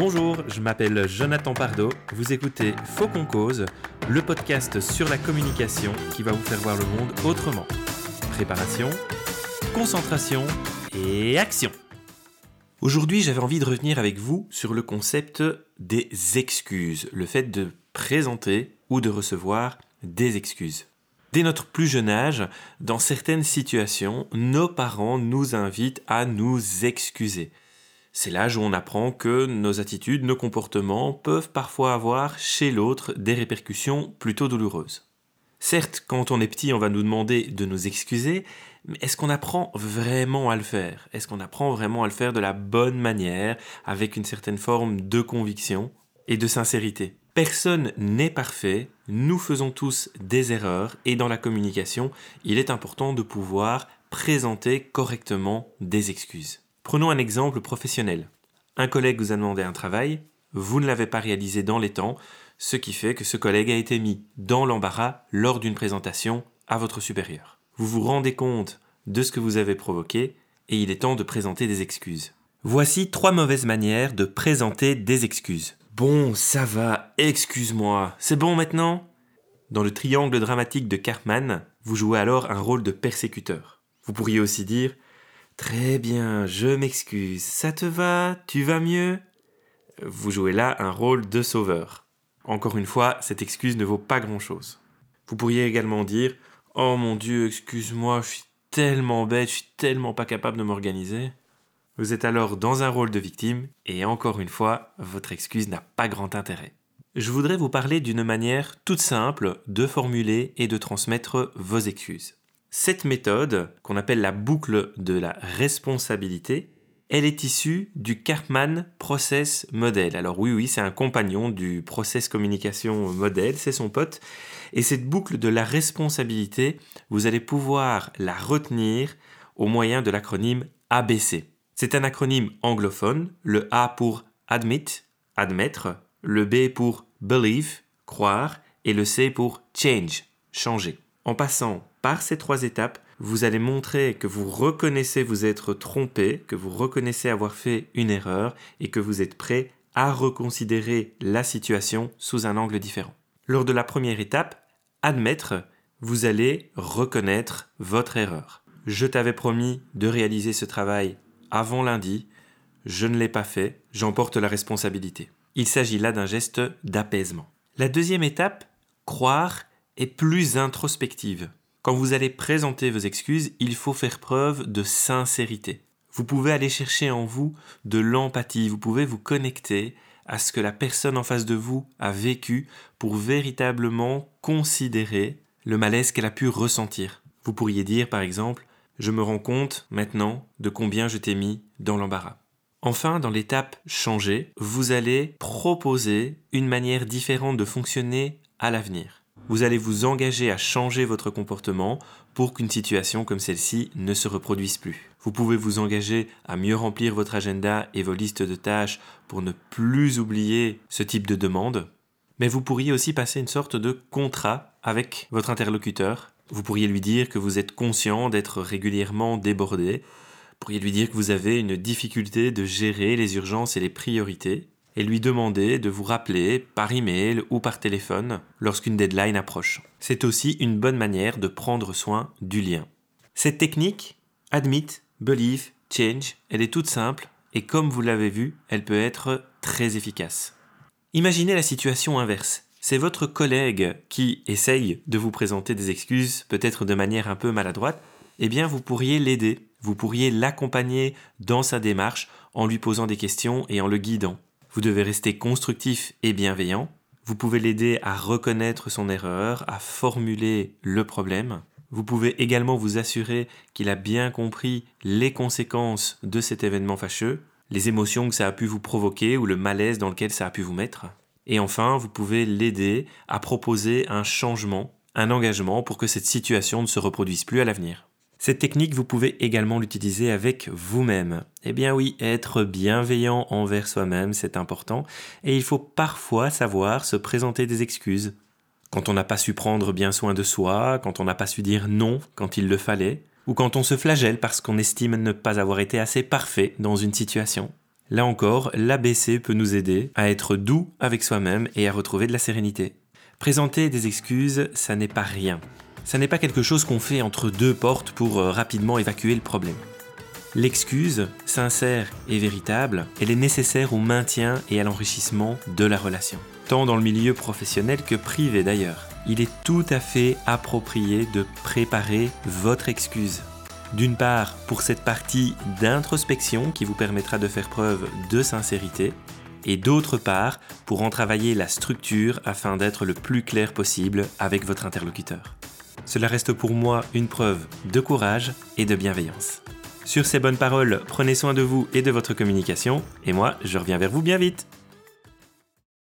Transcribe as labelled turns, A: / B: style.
A: Bonjour, je m'appelle Jonathan Pardo. Vous écoutez Faux qu'on cause, le podcast sur la communication qui va vous faire voir le monde autrement. Préparation, concentration et action. Aujourd'hui, j'avais envie de revenir avec vous sur le concept des excuses, le fait de présenter ou de recevoir des excuses. Dès notre plus jeune âge, dans certaines situations, nos parents nous invitent à nous excuser. C'est l'âge où on apprend que nos attitudes, nos comportements peuvent parfois avoir chez l'autre des répercussions plutôt douloureuses. Certes, quand on est petit, on va nous demander de nous excuser, mais est-ce qu'on apprend vraiment à le faire? Est-ce qu'on apprend vraiment à le faire de la bonne manière, avec une certaine forme de conviction et de sincérité? Personne n'est parfait, nous faisons tous des erreurs et dans la communication, il est important de pouvoir présenter correctement des excuses. Prenons un exemple professionnel. Un collègue vous a demandé un travail, vous ne l'avez pas réalisé dans les temps, ce qui fait que ce collègue a été mis dans l'embarras lors d'une présentation à votre supérieur. Vous vous rendez compte de ce que vous avez provoqué et il est temps de présenter des excuses. Voici trois mauvaises manières de présenter des excuses. Bon, ça va, excuse-moi, c'est bon maintenant? Dans le triangle dramatique de Cartman, vous jouez alors un rôle de persécuteur. Vous pourriez aussi dire Très bien, je m'excuse. Ça te va? Tu vas mieux? Vous jouez là un rôle de sauveur. Encore une fois, cette excuse ne vaut pas grand-chose. Vous pourriez également dire Oh mon Dieu, excuse-moi, je suis tellement bête, je suis tellement pas capable de m'organiser. Vous êtes alors dans un rôle de victime, et encore une fois, votre excuse n'a pas grand intérêt. Je voudrais vous parler d'une manière toute simple de formuler et de transmettre vos excuses. Cette méthode, qu'on appelle la boucle de la responsabilité, elle est issue du Karpman Process Model. Alors oui, oui, c'est un compagnon du Process Communication Model, c'est son pote. Et cette boucle de la responsabilité, vous allez pouvoir la retenir au moyen de l'acronyme ABC. C'est un acronyme anglophone, le A pour admit, admettre, le B pour believe, croire, et le C pour change, changer. En passant par ces trois étapes, vous allez montrer que vous reconnaissez vous être trompé, que vous reconnaissez avoir fait une erreur et que vous êtes prêt à reconsidérer la situation sous un angle différent. Lors de la première étape, admettre, vous allez reconnaître votre erreur. Je t'avais promis de réaliser ce travail avant lundi, je ne l'ai pas fait, j'en porte la responsabilité. Il s'agit là d'un geste d'apaisement. La deuxième étape, croire, est plus introspective. Quand vous allez présenter vos excuses, il faut faire preuve de sincérité. Vous pouvez aller chercher en vous de l'empathie, vous pouvez vous connecter à ce que la personne en face de vous a vécu pour véritablement considérer le malaise qu'elle a pu ressentir. Vous pourriez dire par exemple Je me rends compte maintenant de combien je t'ai mis dans l'embarras. Enfin, dans l'étape changer, vous allez proposer une manière différente de fonctionner à l'avenir vous allez vous engager à changer votre comportement pour qu'une situation comme celle-ci ne se reproduise plus. Vous pouvez vous engager à mieux remplir votre agenda et vos listes de tâches pour ne plus oublier ce type de demande. Mais vous pourriez aussi passer une sorte de contrat avec votre interlocuteur. Vous pourriez lui dire que vous êtes conscient d'être régulièrement débordé. Vous pourriez lui dire que vous avez une difficulté de gérer les urgences et les priorités et lui demander de vous rappeler par email ou par téléphone lorsqu'une deadline approche. C'est aussi une bonne manière de prendre soin du lien. Cette technique, admit, believe, change, elle est toute simple et comme vous l'avez vu, elle peut être très efficace. Imaginez la situation inverse. C'est votre collègue qui essaye de vous présenter des excuses, peut-être de manière un peu maladroite, eh bien vous pourriez l'aider, vous pourriez l'accompagner dans sa démarche en lui posant des questions et en le guidant. Vous devez rester constructif et bienveillant. Vous pouvez l'aider à reconnaître son erreur, à formuler le problème. Vous pouvez également vous assurer qu'il a bien compris les conséquences de cet événement fâcheux, les émotions que ça a pu vous provoquer ou le malaise dans lequel ça a pu vous mettre. Et enfin, vous pouvez l'aider à proposer un changement, un engagement pour que cette situation ne se reproduise plus à l'avenir. Cette technique, vous pouvez également l'utiliser avec vous-même. Eh bien oui, être bienveillant envers soi-même, c'est important, et il faut parfois savoir se présenter des excuses. Quand on n'a pas su prendre bien soin de soi, quand on n'a pas su dire non quand il le fallait, ou quand on se flagelle parce qu'on estime ne pas avoir été assez parfait dans une situation. Là encore, l'ABC peut nous aider à être doux avec soi-même et à retrouver de la sérénité. Présenter des excuses, ça n'est pas rien. Ça n'est pas quelque chose qu'on fait entre deux portes pour euh, rapidement évacuer le problème. L'excuse, sincère et véritable, elle est nécessaire au maintien et à l'enrichissement de la relation, tant dans le milieu professionnel que privé d'ailleurs. Il est tout à fait approprié de préparer votre excuse. D'une part, pour cette partie d'introspection qui vous permettra de faire preuve de sincérité, et d'autre part, pour en travailler la structure afin d'être le plus clair possible avec votre interlocuteur. Cela reste pour moi une preuve de courage et de bienveillance. Sur ces bonnes paroles, prenez soin de vous et de votre communication, et moi, je reviens vers vous bien vite.